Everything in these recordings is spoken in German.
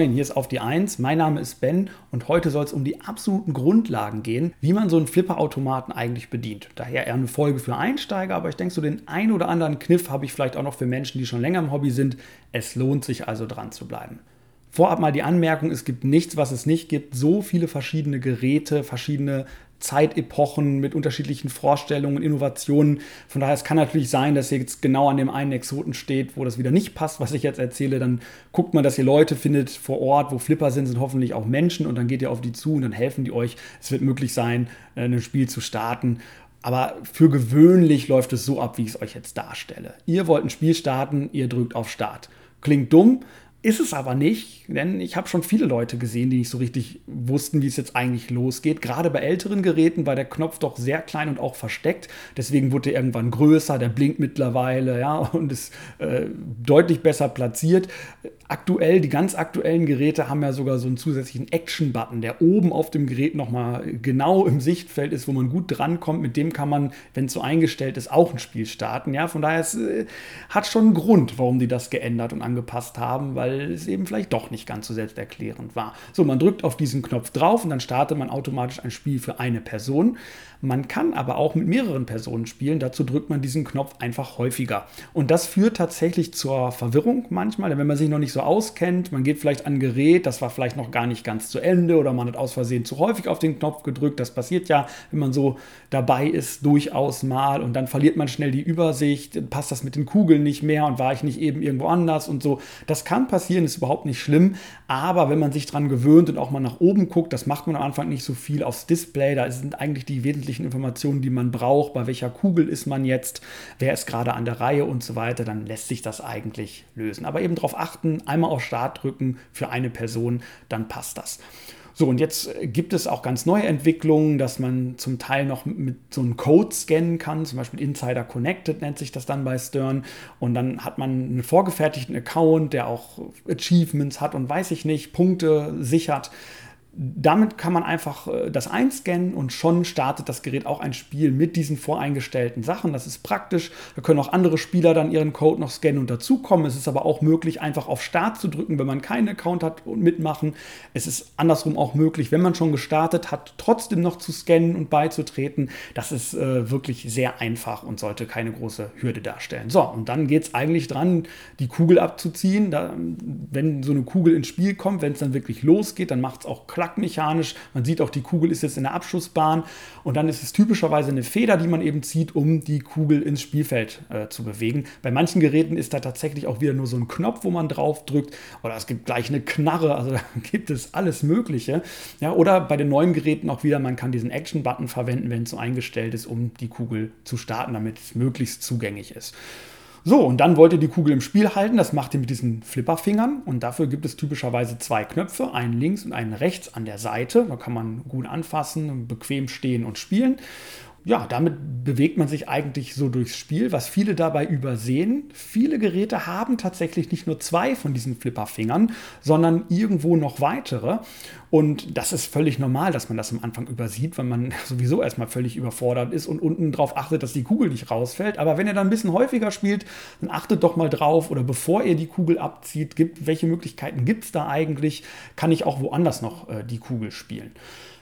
Moin, hier ist auf die 1. Mein Name ist Ben und heute soll es um die absoluten Grundlagen gehen, wie man so einen Flipperautomaten eigentlich bedient. Daher eher eine Folge für Einsteiger, aber ich denke, so den ein oder anderen Kniff habe ich vielleicht auch noch für Menschen, die schon länger im Hobby sind. Es lohnt sich also dran zu bleiben. Vorab mal die Anmerkung, es gibt nichts, was es nicht gibt. So viele verschiedene Geräte, verschiedene Zeitepochen mit unterschiedlichen Vorstellungen, Innovationen. Von daher, es kann natürlich sein, dass ihr jetzt genau an dem einen Exoten steht, wo das wieder nicht passt, was ich jetzt erzähle. Dann guckt man, dass ihr Leute findet vor Ort, wo Flipper sind, sind hoffentlich auch Menschen und dann geht ihr auf die zu und dann helfen die euch. Es wird möglich sein, äh, ein Spiel zu starten. Aber für gewöhnlich läuft es so ab, wie ich es euch jetzt darstelle. Ihr wollt ein Spiel starten, ihr drückt auf Start. Klingt dumm, ist es aber nicht, denn ich habe schon viele Leute gesehen, die nicht so richtig wussten, wie es jetzt eigentlich losgeht. Gerade bei älteren Geräten war der Knopf doch sehr klein und auch versteckt. Deswegen wurde er irgendwann größer, der blinkt mittlerweile, ja, und ist äh, deutlich besser platziert. Aktuell, die ganz aktuellen Geräte haben ja sogar so einen zusätzlichen Action-Button, der oben auf dem Gerät nochmal genau im Sichtfeld ist, wo man gut drankommt. Mit dem kann man, wenn es so eingestellt ist, auch ein Spiel starten. Ja, von daher es, äh, hat schon einen Grund, warum die das geändert und angepasst haben, weil weil es eben vielleicht doch nicht ganz so selbsterklärend war. So, man drückt auf diesen Knopf drauf und dann startet man automatisch ein Spiel für eine Person. Man kann aber auch mit mehreren Personen spielen. Dazu drückt man diesen Knopf einfach häufiger. Und das führt tatsächlich zur Verwirrung manchmal, denn wenn man sich noch nicht so auskennt, man geht vielleicht an ein Gerät, das war vielleicht noch gar nicht ganz zu Ende oder man hat aus Versehen zu häufig auf den Knopf gedrückt. Das passiert ja, wenn man so dabei ist, durchaus mal und dann verliert man schnell die Übersicht, passt das mit den Kugeln nicht mehr und war ich nicht eben irgendwo anders und so. Das kann passieren, ist überhaupt nicht schlimm, aber wenn man sich dran gewöhnt und auch mal nach oben guckt, das macht man am Anfang nicht so viel aufs Display, da sind eigentlich die wesentlichen wesentlichen Informationen, die man braucht, bei welcher Kugel ist man jetzt, wer ist gerade an der Reihe und so weiter, dann lässt sich das eigentlich lösen. Aber eben darauf achten, einmal auf Start drücken für eine Person, dann passt das. So, und jetzt gibt es auch ganz neue Entwicklungen, dass man zum Teil noch mit so einem Code scannen kann, zum Beispiel Insider Connected nennt sich das dann bei Stern. Und dann hat man einen vorgefertigten Account, der auch Achievements hat und weiß ich nicht, Punkte sichert damit kann man einfach äh, das einscannen und schon startet das Gerät auch ein Spiel mit diesen voreingestellten Sachen. Das ist praktisch. Da können auch andere Spieler dann ihren Code noch scannen und dazukommen. Es ist aber auch möglich, einfach auf Start zu drücken, wenn man keinen Account hat und mitmachen. Es ist andersrum auch möglich, wenn man schon gestartet hat, trotzdem noch zu scannen und beizutreten. Das ist äh, wirklich sehr einfach und sollte keine große Hürde darstellen. So, und dann geht es eigentlich dran, die Kugel abzuziehen. Da, wenn so eine Kugel ins Spiel kommt, wenn es dann wirklich losgeht, dann macht es auch klack mechanisch. Man sieht auch, die Kugel ist jetzt in der Abschussbahn und dann ist es typischerweise eine Feder, die man eben zieht, um die Kugel ins Spielfeld äh, zu bewegen. Bei manchen Geräten ist da tatsächlich auch wieder nur so ein Knopf, wo man drauf drückt oder es gibt gleich eine Knarre, also da gibt es alles Mögliche. Ja, oder bei den neuen Geräten auch wieder, man kann diesen Action-Button verwenden, wenn es so eingestellt ist, um die Kugel zu starten, damit es möglichst zugänglich ist. So, und dann wollt ihr die Kugel im Spiel halten. Das macht ihr mit diesen Flipperfingern. Und dafür gibt es typischerweise zwei Knöpfe, einen links und einen rechts an der Seite. Da kann man gut anfassen, bequem stehen und spielen ja, damit bewegt man sich eigentlich so durchs Spiel, was viele dabei übersehen. Viele Geräte haben tatsächlich nicht nur zwei von diesen Flipperfingern, sondern irgendwo noch weitere. Und das ist völlig normal, dass man das am Anfang übersieht, weil man sowieso erstmal völlig überfordert ist und unten drauf achtet, dass die Kugel nicht rausfällt. Aber wenn ihr dann ein bisschen häufiger spielt, dann achtet doch mal drauf oder bevor ihr die Kugel abzieht, gibt, welche Möglichkeiten gibt es da eigentlich? Kann ich auch woanders noch äh, die Kugel spielen?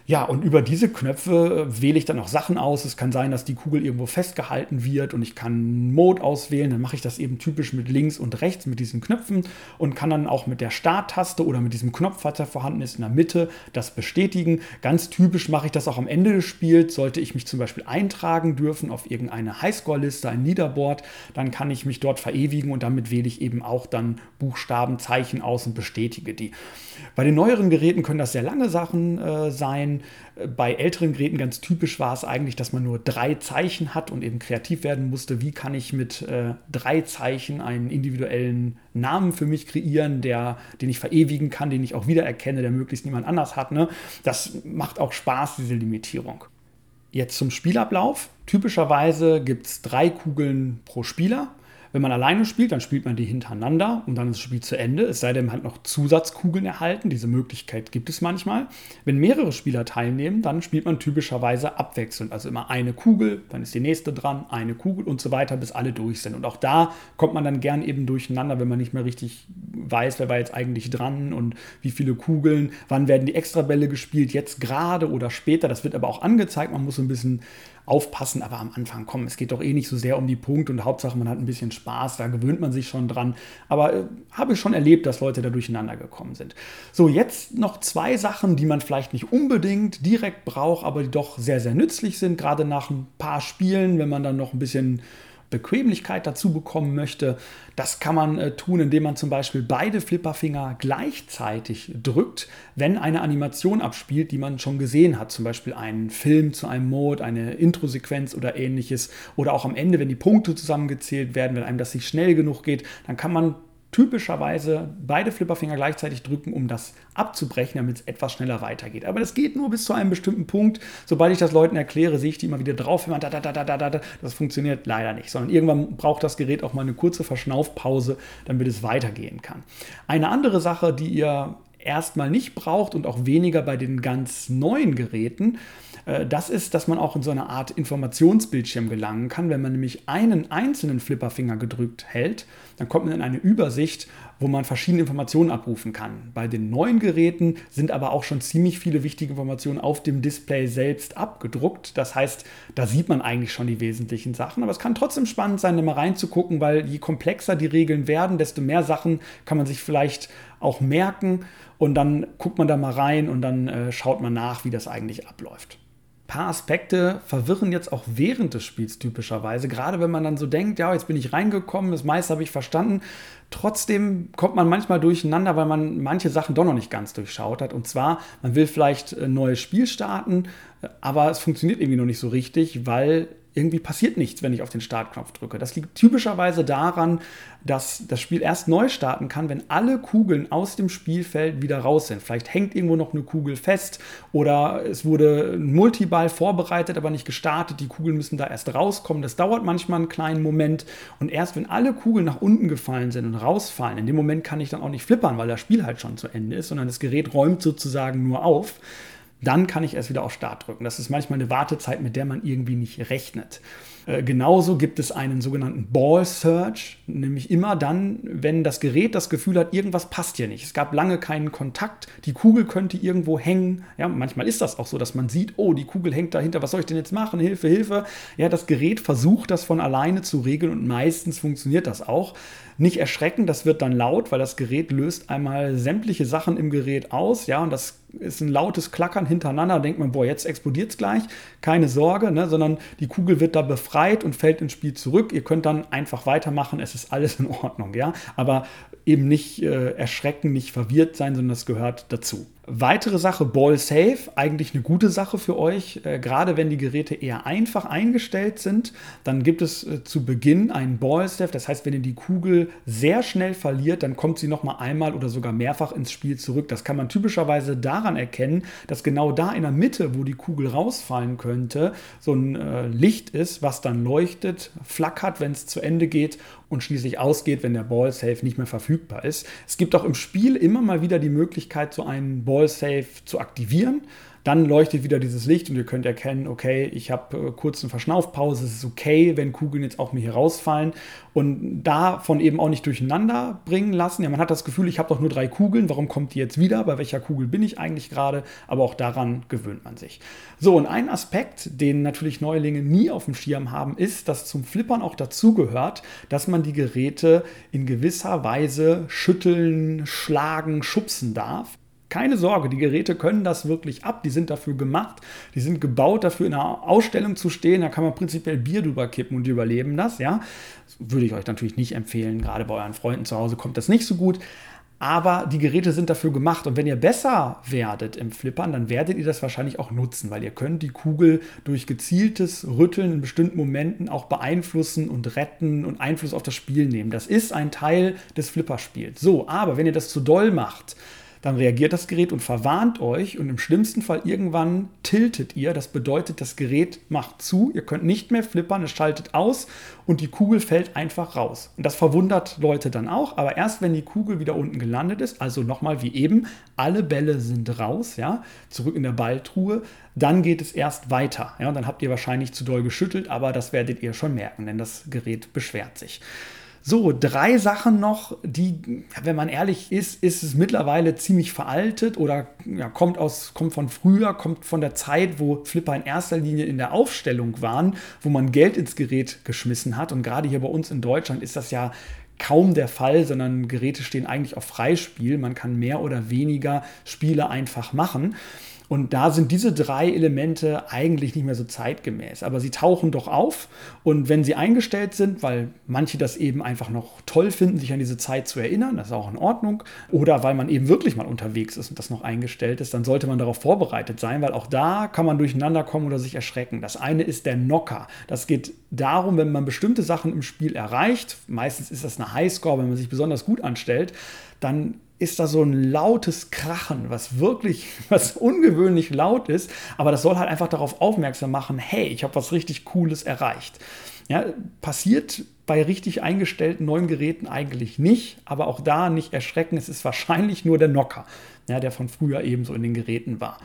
Ja, und über diese Knöpfe äh, wähle ich dann auch Sachen aus. Es kann sein, dass die Kugel irgendwo festgehalten wird und ich kann Mode auswählen. Dann mache ich das eben typisch mit links und rechts mit diesen Knöpfen und kann dann auch mit der Starttaste oder mit diesem Knopf, falls er vorhanden ist, in der Mitte das bestätigen. Ganz typisch mache ich das auch am Ende des Spiels. Sollte ich mich zum Beispiel eintragen dürfen auf irgendeine Highscore-Liste, ein Leaderboard, dann kann ich mich dort verewigen und damit wähle ich eben auch dann Buchstaben, Zeichen aus und bestätige die. Bei den neueren Geräten können das sehr lange Sachen äh, sein. Bei älteren Geräten ganz typisch war es eigentlich, dass man nur drei Zeichen hat und eben kreativ werden musste. Wie kann ich mit äh, drei Zeichen einen individuellen Namen für mich kreieren, der, den ich verewigen kann, den ich auch wiedererkenne, der möglichst niemand anders hat. Ne? Das macht auch Spaß, diese Limitierung. Jetzt zum Spielablauf. Typischerweise gibt es drei Kugeln pro Spieler. Wenn man alleine spielt, dann spielt man die hintereinander und dann ist das Spiel zu Ende. Es sei denn, man hat noch Zusatzkugeln erhalten. Diese Möglichkeit gibt es manchmal. Wenn mehrere Spieler teilnehmen, dann spielt man typischerweise abwechselnd. Also immer eine Kugel, dann ist die nächste dran, eine Kugel und so weiter, bis alle durch sind. Und auch da kommt man dann gern eben durcheinander, wenn man nicht mehr richtig weiß, wer war jetzt eigentlich dran und wie viele Kugeln, wann werden die Extrabälle gespielt, jetzt gerade oder später. Das wird aber auch angezeigt. Man muss so ein bisschen aufpassen, aber am Anfang, komm, es geht doch eh nicht so sehr um die Punkte und Hauptsache man hat ein bisschen Spaß, da gewöhnt man sich schon dran. Aber äh, habe ich schon erlebt, dass Leute da durcheinander gekommen sind. So, jetzt noch zwei Sachen, die man vielleicht nicht unbedingt direkt braucht, aber die doch sehr, sehr nützlich sind, gerade nach ein paar Spielen, wenn man dann noch ein bisschen Bequemlichkeit dazu bekommen möchte. Das kann man äh, tun, indem man zum Beispiel beide Flipperfinger gleichzeitig drückt, wenn eine Animation abspielt, die man schon gesehen hat. Zum Beispiel einen Film zu einem Mode, eine Introsequenz oder ähnliches. Oder auch am Ende, wenn die Punkte zusammengezählt werden, wenn einem das nicht schnell genug geht, dann kann man typischerweise beide Flipperfinger gleichzeitig drücken, um das abzubrechen, damit es etwas schneller weitergeht. Aber das geht nur bis zu einem bestimmten Punkt. Sobald ich das Leuten erkläre, sehe ich die immer wieder drauf. Da, da, da, da, da, Das funktioniert leider nicht, sondern irgendwann braucht das Gerät auch mal eine kurze Verschnaufpause, damit es weitergehen kann. Eine andere Sache, die ihr erstmal nicht braucht und auch weniger bei den ganz neuen Geräten, äh, das ist, dass man auch in so eine Art Informationsbildschirm gelangen kann. Wenn man nämlich einen einzelnen Flipperfinger gedrückt hält, dann kommt man in eine Übersicht, wo man verschiedene Informationen abrufen kann. Bei den neuen Geräten sind aber auch schon ziemlich viele wichtige Informationen auf dem Display selbst abgedruckt. Das heißt, da sieht man eigentlich schon die wesentlichen Sachen. Aber es kann trotzdem spannend sein, da mal reinzugucken, weil je komplexer die Regeln werden, desto mehr Sachen kann man sich vielleicht auch merken. Und dann guckt man da mal rein und dann äh, schaut man nach, wie das eigentlich abläuft paar Aspekte verwirren jetzt auch während des Spiels typischerweise. Gerade wenn man dann so denkt, ja, jetzt bin ich reingekommen, das meiste habe ich verstanden. Trotzdem kommt man manchmal durcheinander, weil man manche Sachen doch noch nicht ganz durchschaut hat. Und zwar, man will vielleicht ein neues Spiel starten, aber es funktioniert irgendwie noch nicht so richtig, weil irgendwie passiert nichts, wenn ich auf den Startknopf drücke. Das liegt typischerweise daran, dass das Spiel erst neu starten kann, wenn alle Kugeln aus dem Spielfeld wieder raus sind. Vielleicht hängt irgendwo noch eine Kugel fest oder es wurde ein Multiball vorbereitet, aber nicht gestartet. Die Kugeln müssen da erst rauskommen. Das dauert manchmal einen kleinen Moment. Und erst wenn alle Kugeln nach unten gefallen sind und rausfallen, in dem Moment kann ich dann auch nicht flippern, weil das Spiel halt schon zu Ende ist, sondern das Gerät räumt sozusagen nur auf dann kann ich erst wieder auf Start drücken. Das ist manchmal eine Wartezeit, mit der man irgendwie nicht rechnet. Äh, genauso gibt es einen sogenannten Ball Search, nämlich immer dann, wenn das Gerät das Gefühl hat, irgendwas passt hier nicht. Es gab lange keinen Kontakt, die Kugel könnte irgendwo hängen. Ja, manchmal ist das auch so, dass man sieht, oh, die Kugel hängt dahinter, was soll ich denn jetzt machen? Hilfe, Hilfe. Ja, das Gerät versucht das von alleine zu regeln und meistens funktioniert das auch. Nicht erschrecken, das wird dann laut, weil das Gerät löst einmal sämtliche Sachen im Gerät aus, ja, und das ist ein lautes Klackern hintereinander, da denkt man, boah, jetzt explodiert es gleich. Keine Sorge, ne, sondern die Kugel wird da befreit und fällt ins Spiel zurück. Ihr könnt dann einfach weitermachen, es ist alles in Ordnung, ja. Aber eben nicht äh, erschrecken, nicht verwirrt sein, sondern das gehört dazu. Weitere Sache, Ball Safe, eigentlich eine gute Sache für euch. Äh, gerade wenn die Geräte eher einfach eingestellt sind, dann gibt es äh, zu Beginn einen Ball Safe. Das heißt, wenn ihr die Kugel sehr schnell verliert, dann kommt sie nochmal einmal oder sogar mehrfach ins Spiel zurück. Das kann man typischerweise daran erkennen, dass genau da in der Mitte, wo die Kugel rausfallen könnte, so ein äh, Licht ist, was dann leuchtet, flackert, wenn es zu Ende geht und schließlich ausgeht, wenn der Ball Safe nicht mehr verfügbar ist. Es gibt auch im Spiel immer mal wieder die Möglichkeit, so einen Ball Safe zu aktivieren. Dann leuchtet wieder dieses Licht und ihr könnt erkennen, okay, ich habe äh, kurz eine Verschnaufpause, es ist okay, wenn Kugeln jetzt auch mir hier rausfallen und davon eben auch nicht durcheinander bringen lassen. Ja, man hat das Gefühl, ich habe doch nur drei Kugeln, warum kommt die jetzt wieder? Bei welcher Kugel bin ich eigentlich gerade? Aber auch daran gewöhnt man sich. So, und ein Aspekt, den natürlich Neulinge nie auf dem Schirm haben, ist, dass zum Flippern auch dazugehört, dass man die Geräte in gewisser Weise schütteln, schlagen, schubsen darf. Keine Sorge, die Geräte können das wirklich ab. Die sind dafür gemacht. Die sind gebaut dafür, in einer Ausstellung zu stehen. Da kann man prinzipiell Bier drüber kippen und die überleben das. Ja, das würde ich euch natürlich nicht empfehlen. Gerade bei euren Freunden zu Hause kommt das nicht so gut. Aber die Geräte sind dafür gemacht. Und wenn ihr besser werdet im Flippern, dann werdet ihr das wahrscheinlich auch nutzen, weil ihr könnt die Kugel durch gezieltes Rütteln in bestimmten Momenten auch beeinflussen und retten und Einfluss auf das Spiel nehmen. Das ist ein Teil des Flipperspiels. So, aber wenn ihr das zu doll macht, dann reagiert das Gerät und verwarnt euch und im schlimmsten Fall irgendwann tiltet ihr. Das bedeutet, das Gerät macht zu, ihr könnt nicht mehr flippern, es schaltet aus und die Kugel fällt einfach raus. Und das verwundert Leute dann auch, aber erst wenn die Kugel wieder unten gelandet ist, also nochmal wie eben, alle Bälle sind raus, ja, zurück in der Balltruhe, dann geht es erst weiter. Ja, und dann habt ihr wahrscheinlich zu doll geschüttelt, aber das werdet ihr schon merken, denn das Gerät beschwert sich. So, drei Sachen noch, die, wenn man ehrlich ist, ist es mittlerweile ziemlich veraltet oder ja, kommt, aus, kommt von früher, kommt von der Zeit, wo Flipper in erster Linie in der Aufstellung waren, wo man Geld ins Gerät geschmissen hat. Und gerade hier bei uns in Deutschland ist das ja kaum der Fall, sondern Geräte stehen eigentlich auf Freispiel. Man kann mehr oder weniger Spiele einfach machen. Und da sind diese drei Elemente eigentlich nicht mehr so zeitgemäß. Aber sie tauchen doch auf. Und wenn sie eingestellt sind, weil manche das eben einfach noch toll finden, sich an diese Zeit zu erinnern, das ist auch in Ordnung. Oder weil man eben wirklich mal unterwegs ist und das noch eingestellt ist, dann sollte man darauf vorbereitet sein, weil auch da kann man durcheinander kommen oder sich erschrecken. Das eine ist der Knocker. Das geht darum, wenn man bestimmte Sachen im Spiel erreicht, meistens ist das eine Highscore, wenn man sich besonders gut anstellt, dann ist da so ein lautes Krachen, was wirklich, was ungewöhnlich laut ist, aber das soll halt einfach darauf aufmerksam machen, hey, ich habe was richtig Cooles erreicht. Ja, passiert bei richtig eingestellten neuen Geräten eigentlich nicht, aber auch da nicht erschrecken, es ist wahrscheinlich nur der Knocker, ja, der von früher ebenso in den Geräten war.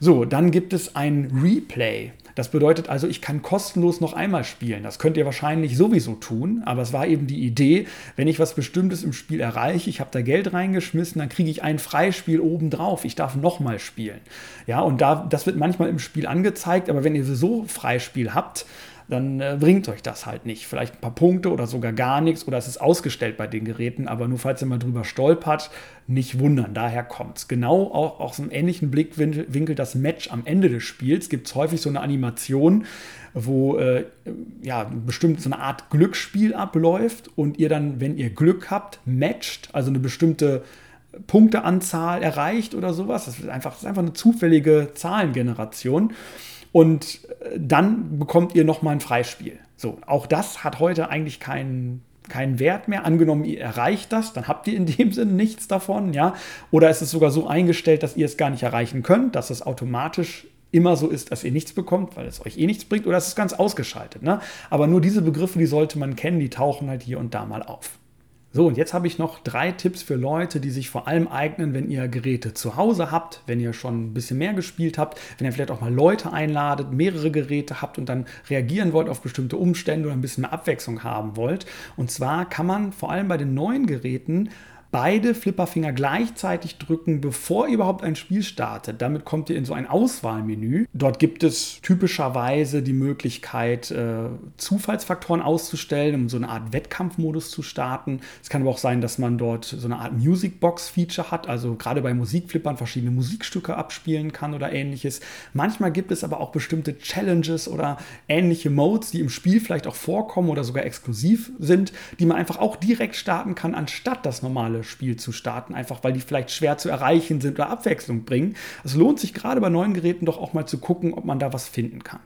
So, dann gibt es ein Replay. Das bedeutet also, ich kann kostenlos noch einmal spielen. Das könnt ihr wahrscheinlich sowieso tun, aber es war eben die Idee, wenn ich was Bestimmtes im Spiel erreiche, ich habe da Geld reingeschmissen, dann kriege ich ein Freispiel obendrauf. Ich darf nochmal spielen. Ja, und da, das wird manchmal im Spiel angezeigt, aber wenn ihr so Freispiel habt, dann äh, bringt euch das halt nicht. Vielleicht ein paar Punkte oder sogar gar nichts oder es ist ausgestellt bei den Geräten, aber nur falls ihr mal drüber stolpert, nicht wundern, daher kommt es. Genau auch aus einem ähnlichen Blickwinkel das Match am Ende des Spiels gibt es häufig so eine Animation, wo äh, ja bestimmt so eine Art Glücksspiel abläuft und ihr dann, wenn ihr Glück habt, matcht, also eine bestimmte Punkteanzahl erreicht oder sowas. Das ist einfach, das ist einfach eine zufällige Zahlengeneration. Und äh, dann bekommt ihr nochmal ein Freispiel. So, auch das hat heute eigentlich keinen keinen Wert mehr. Angenommen, ihr erreicht das, dann habt ihr in dem Sinne nichts davon, ja. Oder ist es sogar so eingestellt, dass ihr es gar nicht erreichen könnt, dass es automatisch immer so ist, dass ihr nichts bekommt, weil es euch eh nichts bringt, oder es ist ganz ausgeschaltet. Ne? Aber nur diese Begriffe, die sollte man kennen, die tauchen halt hier und da mal auf. So, und jetzt habe ich noch drei Tipps für Leute, die sich vor allem eignen, wenn ihr Geräte zu Hause habt, wenn ihr schon ein bisschen mehr gespielt habt, wenn ihr vielleicht auch mal Leute einladet, mehrere Geräte habt und dann reagieren wollt auf bestimmte Umstände oder ein bisschen mehr Abwechslung haben wollt. Und zwar kann man vor allem bei den neuen Geräten beide Flipperfinger gleichzeitig drücken, bevor überhaupt ein Spiel startet. Damit kommt ihr in so ein Auswahlmenü. Dort gibt es typischerweise die Möglichkeit, äh, Zufallsfaktoren auszustellen, um so eine Art Wettkampfmodus zu starten. Es kann aber auch sein, dass man dort so eine Art Musicbox-Feature hat, also gerade bei Musikflippern verschiedene Musikstücke abspielen kann oder ähnliches. Manchmal gibt es aber auch bestimmte Challenges oder ähnliche Modes, die im Spiel vielleicht auch vorkommen oder sogar exklusiv sind, die man einfach auch direkt starten kann, anstatt das normale Spiel zu starten, einfach weil die vielleicht schwer zu erreichen sind oder Abwechslung bringen. Es lohnt sich gerade bei neuen Geräten doch auch mal zu gucken, ob man da was finden kann.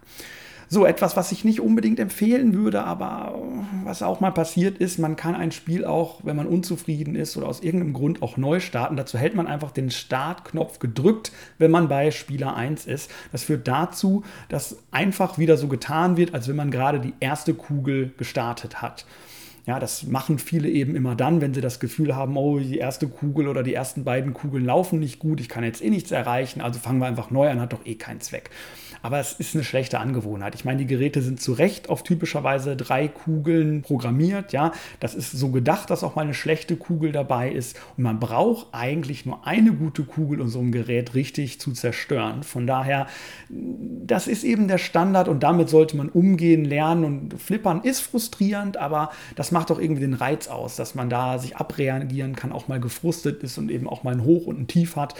So, etwas, was ich nicht unbedingt empfehlen würde, aber was auch mal passiert ist, man kann ein Spiel auch, wenn man unzufrieden ist oder aus irgendeinem Grund auch neu starten. Dazu hält man einfach den Startknopf gedrückt, wenn man bei Spieler 1 ist. Das führt dazu, dass einfach wieder so getan wird, als wenn man gerade die erste Kugel gestartet hat. Ja, das machen viele eben immer dann, wenn sie das Gefühl haben, oh, die erste Kugel oder die ersten beiden Kugeln laufen nicht gut, ich kann jetzt eh nichts erreichen, also fangen wir einfach neu an, hat doch eh keinen Zweck. Aber es ist eine schlechte Angewohnheit. Ich meine, die Geräte sind zu Recht auf typischerweise drei Kugeln programmiert. Ja, das ist so gedacht, dass auch mal eine schlechte Kugel dabei ist. Und man braucht eigentlich nur eine gute Kugel, um so ein Gerät richtig zu zerstören. Von daher, das ist eben der Standard und damit sollte man umgehen, lernen. Und Flippern ist frustrierend, aber das macht auch irgendwie den Reiz aus, dass man da sich abreagieren kann, auch mal gefrustet ist und eben auch mal ein Hoch und ein Tief hat.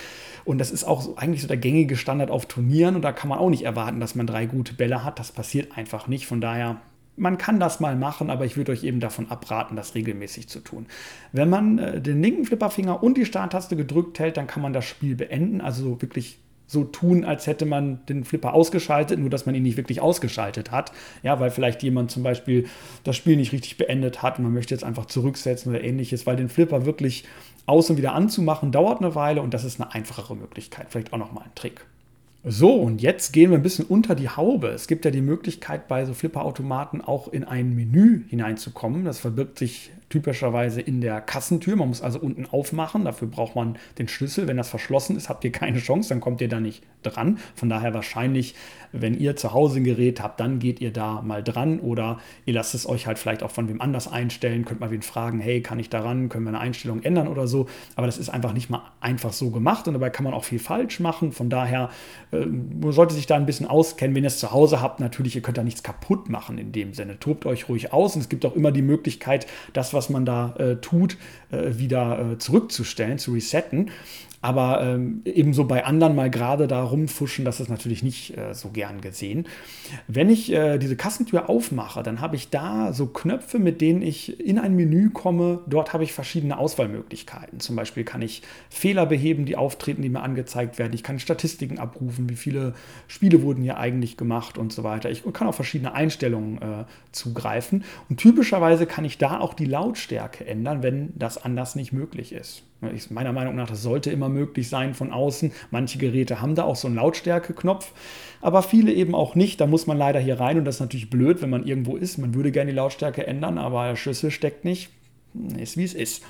Und das ist auch so, eigentlich so der gängige Standard auf Turnieren und da kann man auch nicht erwarten, dass man drei gute Bälle hat. Das passiert einfach nicht. Von daher man kann das mal machen, aber ich würde euch eben davon abraten, das regelmäßig zu tun. Wenn man äh, den linken Flipperfinger und die Starttaste gedrückt hält, dann kann man das Spiel beenden, also wirklich so tun, als hätte man den Flipper ausgeschaltet, nur dass man ihn nicht wirklich ausgeschaltet hat. Ja, weil vielleicht jemand zum Beispiel das Spiel nicht richtig beendet hat und man möchte jetzt einfach zurücksetzen oder ähnliches, weil den Flipper wirklich aus und wieder anzumachen dauert eine Weile und das ist eine einfachere Möglichkeit. Vielleicht auch nochmal ein Trick. So, und jetzt gehen wir ein bisschen unter die Haube. Es gibt ja die Möglichkeit, bei so Flipperautomaten auch in ein Menü hineinzukommen. Das verbirgt sich typischerweise in der Kassentür. Man muss also unten aufmachen. Dafür braucht man den Schlüssel. Wenn das verschlossen ist, habt ihr keine Chance, dann kommt ihr da nicht dran. Von daher wahrscheinlich, wenn ihr zu Hause ein Gerät habt, dann geht ihr da mal dran oder ihr lasst es euch halt vielleicht auch von wem anders einstellen. Könnt mal wen fragen, hey, kann ich daran? Können wir eine Einstellung ändern oder so? Aber das ist einfach nicht mal einfach so gemacht und dabei kann man auch viel falsch machen. Von daher äh, man sollte sich da ein bisschen auskennen. Wenn ihr es zu Hause habt, natürlich, ihr könnt da nichts kaputt machen in dem Sinne. Tobt euch ruhig aus und es gibt auch immer die Möglichkeit, das, was man da äh, tut, äh, wieder äh, zurückzustellen, zu resetten. Aber ähm, ebenso bei anderen mal gerade da rumfuschen, das ist natürlich nicht äh, so gern gesehen. Wenn ich äh, diese Kassentür aufmache, dann habe ich da so Knöpfe, mit denen ich in ein Menü komme. Dort habe ich verschiedene Auswahlmöglichkeiten. Zum Beispiel kann ich Fehler beheben, die auftreten, die mir angezeigt werden. Ich kann Statistiken abrufen, wie viele Spiele wurden hier eigentlich gemacht und so weiter. Ich kann auf verschiedene Einstellungen äh, zugreifen. Und typischerweise kann ich da auch die Lautstärke ändern, wenn das anders nicht möglich ist. Ich, meiner Meinung nach, das sollte immer möglich sein von außen. Manche Geräte haben da auch so einen Lautstärke-Knopf, aber viele eben auch nicht. Da muss man leider hier rein und das ist natürlich blöd, wenn man irgendwo ist. Man würde gerne die Lautstärke ändern, aber der Schlüssel steckt nicht. Ist wie es ist.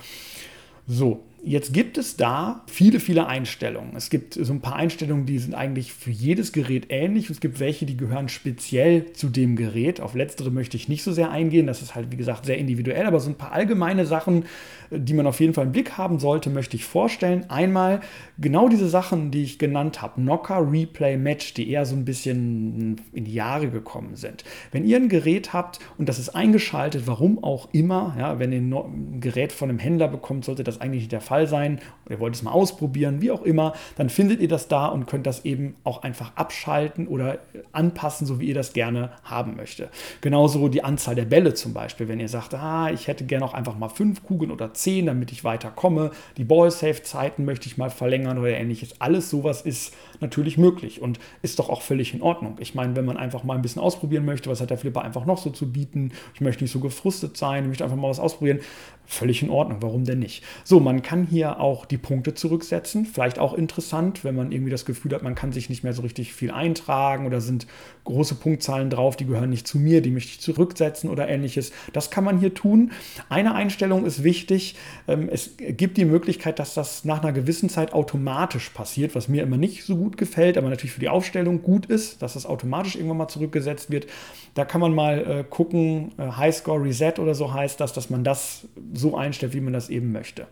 So, Jetzt gibt es da viele, viele Einstellungen. Es gibt so ein paar Einstellungen, die sind eigentlich für jedes Gerät ähnlich. Es gibt welche, die gehören speziell zu dem Gerät. Auf letztere möchte ich nicht so sehr eingehen. Das ist halt, wie gesagt, sehr individuell. Aber so ein paar allgemeine Sachen, die man auf jeden Fall im Blick haben sollte, möchte ich vorstellen. Einmal genau diese Sachen, die ich genannt habe. Knocker, Replay, Match, die eher so ein bisschen in die Jahre gekommen sind. Wenn ihr ein Gerät habt und das ist eingeschaltet, warum auch immer, ja, wenn ihr ein Gerät von einem Händler bekommt, sollte das eigentlich nicht der Fall sein oder ihr wollt es mal ausprobieren, wie auch immer, dann findet ihr das da und könnt das eben auch einfach abschalten oder anpassen, so wie ihr das gerne haben möchte. Genauso die Anzahl der Bälle zum Beispiel, wenn ihr sagt, ah, ich hätte gerne auch einfach mal fünf Kugeln oder zehn, damit ich weiterkomme. Die Ball-Safe-Zeiten möchte ich mal verlängern oder ähnliches. Alles sowas ist natürlich möglich und ist doch auch völlig in Ordnung. Ich meine, wenn man einfach mal ein bisschen ausprobieren möchte, was hat der Flipper einfach noch so zu bieten, ich möchte nicht so gefrustet sein, ich möchte einfach mal was ausprobieren, völlig in Ordnung. Warum denn nicht? So, man kann hier auch die Punkte zurücksetzen. Vielleicht auch interessant, wenn man irgendwie das Gefühl hat, man kann sich nicht mehr so richtig viel eintragen oder sind große Punktzahlen drauf, die gehören nicht zu mir, die möchte ich zurücksetzen oder ähnliches. Das kann man hier tun. Eine Einstellung ist wichtig. Ähm, es gibt die Möglichkeit, dass das nach einer gewissen Zeit automatisch passiert, was mir immer nicht so gut gefällt, aber natürlich für die Aufstellung gut ist, dass das automatisch irgendwann mal zurückgesetzt wird. Da kann man mal äh, gucken, äh, Highscore Reset oder so heißt das, dass man das so einstellt, wie man das eben möchte.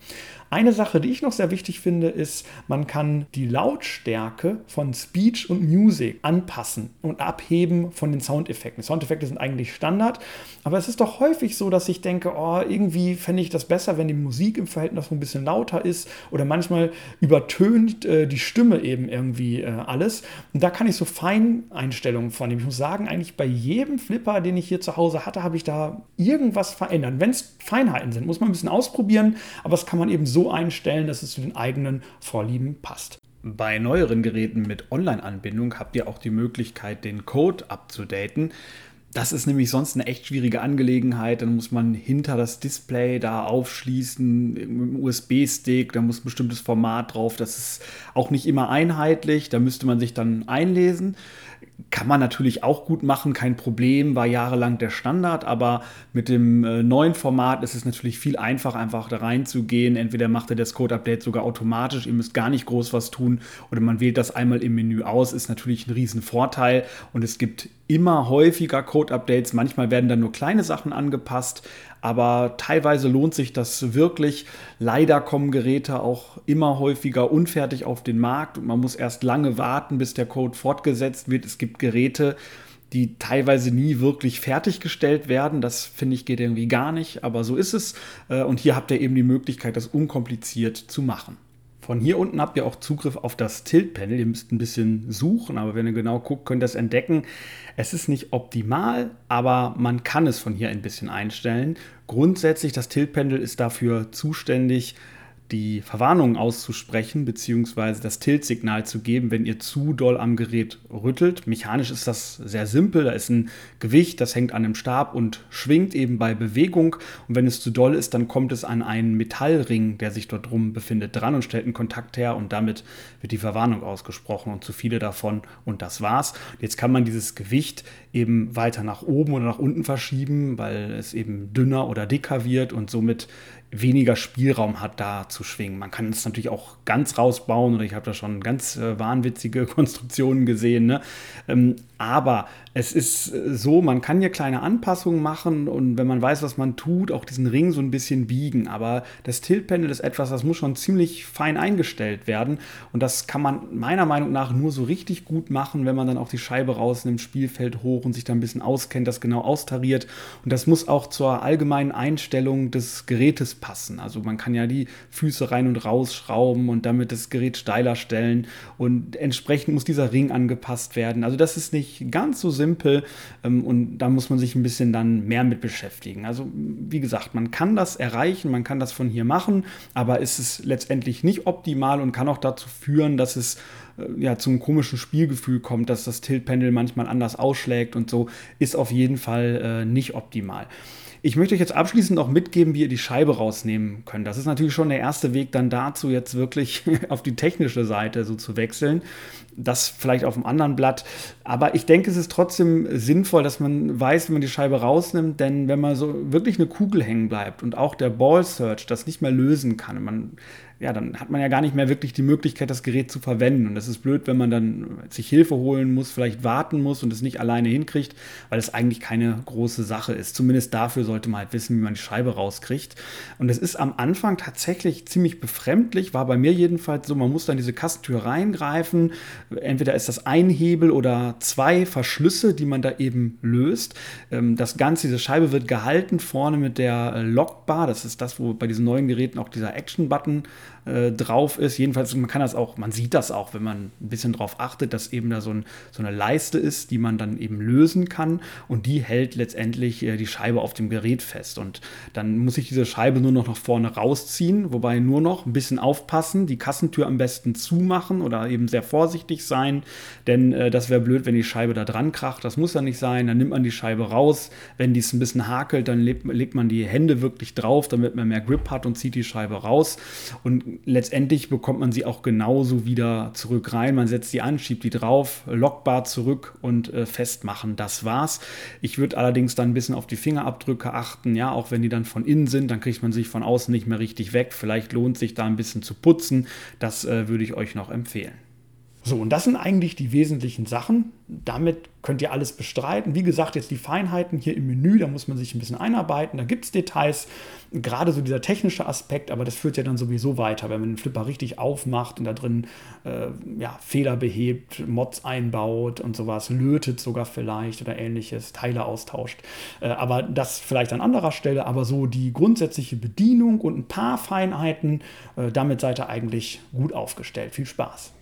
Eine Sache, die ich noch sehr wichtig finde, ist, man kann die Lautstärke von Speech und Music anpassen und abheben von den Soundeffekten. Soundeffekte sind eigentlich Standard, aber es ist doch häufig so, dass ich denke, oh, irgendwie fände ich das besser, wenn die Musik im Verhältnis so ein bisschen lauter ist oder manchmal übertönt äh, die Stimme eben irgendwie äh, alles. Und da kann ich so Feineinstellungen vornehmen. Ich muss sagen, eigentlich bei jedem Flipper, den ich hier zu Hause hatte, habe ich da irgendwas verändert. Wenn es Feinheiten sind, muss man ein bisschen ausprobieren, aber das kann man eben so so einstellen, dass es zu den eigenen Vorlieben passt. Bei neueren Geräten mit Online-Anbindung habt ihr auch die Möglichkeit, den Code abzudaten. Das ist nämlich sonst eine echt schwierige Angelegenheit. Dann muss man hinter das Display da aufschließen mit einem USB-Stick. Da muss ein bestimmtes Format drauf. Das ist auch nicht immer einheitlich. Da müsste man sich dann einlesen. Kann man natürlich auch gut machen, kein Problem, war jahrelang der Standard, aber mit dem äh, neuen Format ist es natürlich viel einfacher, einfach da reinzugehen. Entweder macht er das Code-Update sogar automatisch, ihr müsst gar nicht groß was tun, oder man wählt das einmal im Menü aus, ist natürlich ein Riesenvorteil und es gibt immer häufiger Code-Updates. Manchmal werden dann nur kleine Sachen angepasst, aber teilweise lohnt sich das wirklich. Leider kommen Geräte auch immer häufiger unfertig auf den Markt und man muss erst lange warten, bis der Code fortgesetzt wird. Es gibt Geräte, die teilweise nie wirklich fertiggestellt werden. Das finde ich geht irgendwie gar nicht, aber so ist es. Äh, und hier habt ihr eben die Möglichkeit, das unkompliziert zu machen. Von hier unten habt ihr auch Zugriff auf das Tilt-Panel. Ihr müsst ein bisschen suchen, aber wenn ihr genau guckt, könnt ihr es entdecken. Es ist nicht optimal, aber man kann es von hier ein bisschen einstellen. Grundsätzlich, das Tilt-Panel ist dafür zuständig, die Verwarnung auszusprechen, beziehungsweise das Tiltsignal zu geben, wenn ihr zu doll am Gerät rüttelt. Mechanisch ist das sehr simpel. Da ist ein Gewicht, das hängt an einem Stab und schwingt eben bei Bewegung. Und wenn es zu doll ist, dann kommt es an einen Metallring, der sich dort drum befindet, dran und stellt einen Kontakt her und damit wird die Verwarnung ausgesprochen und zu viele davon und das war's. Jetzt kann man dieses Gewicht eben weiter nach oben oder nach unten verschieben, weil es eben dünner oder dicker wird und somit weniger Spielraum hat, da zu schwingen. Man kann es natürlich auch ganz rausbauen oder ich habe da schon ganz äh, wahnwitzige Konstruktionen gesehen. Ne? Ähm, aber es ist äh, so, man kann hier kleine Anpassungen machen und wenn man weiß, was man tut, auch diesen Ring so ein bisschen biegen. Aber das Tiltpendel ist etwas, das muss schon ziemlich fein eingestellt werden und das kann man meiner Meinung nach nur so richtig gut machen, wenn man dann auch die Scheibe rausnimmt, Spielfeld hoch und sich da ein bisschen auskennt, das genau austariert. Und das muss auch zur allgemeinen Einstellung des Gerätes passen. Also man kann ja die Füße rein und raus schrauben und damit das Gerät steiler stellen und entsprechend muss dieser Ring angepasst werden. Also das ist nicht ganz so simpel ähm, und da muss man sich ein bisschen dann mehr mit beschäftigen. Also wie gesagt, man kann das erreichen, man kann das von hier machen, aber ist es letztendlich nicht optimal und kann auch dazu führen, dass es äh, ja, zum komischen Spielgefühl kommt, dass das Tiltpendel manchmal anders ausschlägt und so, ist auf jeden Fall äh, nicht optimal. Ich möchte euch jetzt abschließend noch mitgeben, wie ihr die Scheibe rausnehmen könnt. Das ist natürlich schon der erste Weg dann dazu, jetzt wirklich auf die technische Seite so zu wechseln. Das vielleicht auf einem anderen Blatt. Aber ich denke, es ist trotzdem sinnvoll, dass man weiß, wie man die Scheibe rausnimmt, denn wenn man so wirklich eine Kugel hängen bleibt und auch der Ball Search das nicht mehr lösen kann, man ja, dann hat man ja gar nicht mehr wirklich die Möglichkeit, das Gerät zu verwenden. Und das ist blöd, wenn man dann sich Hilfe holen muss, vielleicht warten muss und es nicht alleine hinkriegt, weil es eigentlich keine große Sache ist. Zumindest dafür sollte man halt wissen, wie man die Scheibe rauskriegt. Und es ist am Anfang tatsächlich ziemlich befremdlich, war bei mir jedenfalls so, man muss dann diese Kastentür reingreifen. Entweder ist das ein Hebel oder zwei Verschlüsse, die man da eben löst. Ähm, das Ganze, diese Scheibe wird gehalten vorne mit der Lockbar. Das ist das, wo bei diesen neuen Geräten auch dieser Action-Button äh, drauf ist. Jedenfalls, man kann das auch, man sieht das auch, wenn man ein bisschen darauf achtet, dass eben da so, ein, so, eine Leiste ist, die man dann eben lösen kann und die hält letztendlich äh, die Scheibe auf dem Gerät fest. Und dann muss ich diese Scheibe nur noch nach vorne rausziehen, wobei nur noch ein bisschen aufpassen, die Kassentür am besten zumachen oder eben sehr vorsichtig sein, denn äh, das wäre blöd, wenn die Scheibe da dran kracht. Das muss ja nicht sein. Dann nimmt man die Scheibe raus. Wenn die es ein bisschen hakelt, dann legt, legt man die Hände wirklich drauf, damit man mehr Grip hat und zieht die Scheibe raus. Und letztendlich bekommt man sie auch genauso wieder zurück rein. Man setzt sie an, schiebt die drauf, lockbar zurück und äh, festmachen. Das war's. Ich würde allerdings dann ein bisschen auf die Fingerabdrücke achten. Ja, auch wenn die dann von innen sind, dann kriegt man sich von außen nicht mehr richtig weg. Vielleicht lohnt sich da ein bisschen zu putzen. Das äh, würde ich euch noch empfehlen. So, und das sind eigentlich die wesentlichen Sachen. Damit könnt ihr alles bestreiten. Wie gesagt, jetzt die Feinheiten hier im Menü, da muss man sich ein bisschen einarbeiten. Da gibt es Details, gerade so dieser technische Aspekt, aber das führt ja dann sowieso weiter, wenn man den Flipper richtig aufmacht und da drin äh, ja, Fehler behebt, Mods einbaut und sowas, lötet sogar vielleicht oder ähnliches, Teile austauscht. Äh, aber das vielleicht an anderer Stelle, aber so die grundsätzliche Bedienung und ein paar Feinheiten, äh, damit seid ihr eigentlich gut aufgestellt. Viel Spaß.